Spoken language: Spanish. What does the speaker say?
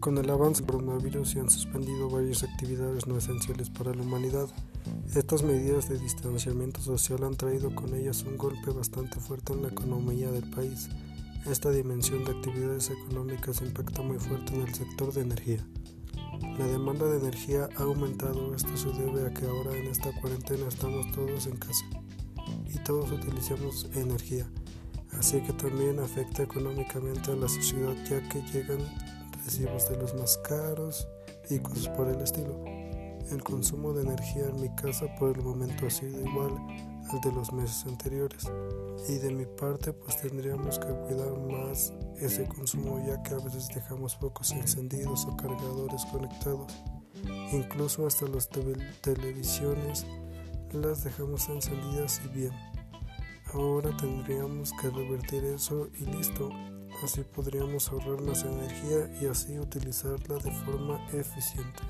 Con el avance del coronavirus se han suspendido varias actividades no esenciales para la humanidad. Estas medidas de distanciamiento social han traído con ellas un golpe bastante fuerte en la economía del país. Esta dimensión de actividades económicas impacta muy fuerte en el sector de energía. La demanda de energía ha aumentado, esto se debe a que ahora en esta cuarentena estamos todos en casa y todos utilizamos energía, así que también afecta económicamente a la sociedad ya que llegan recibos de los más caros y cosas por el estilo. El consumo de energía en mi casa por el momento ha sido igual al de los meses anteriores y de mi parte pues tendríamos que cuidar más ese consumo ya que a veces dejamos focos encendidos o cargadores conectados. Incluso hasta las televisiones las dejamos encendidas y bien. Ahora tendríamos que revertir eso y listo. Así podríamos ahorrar más energía y así utilizarla de forma eficiente.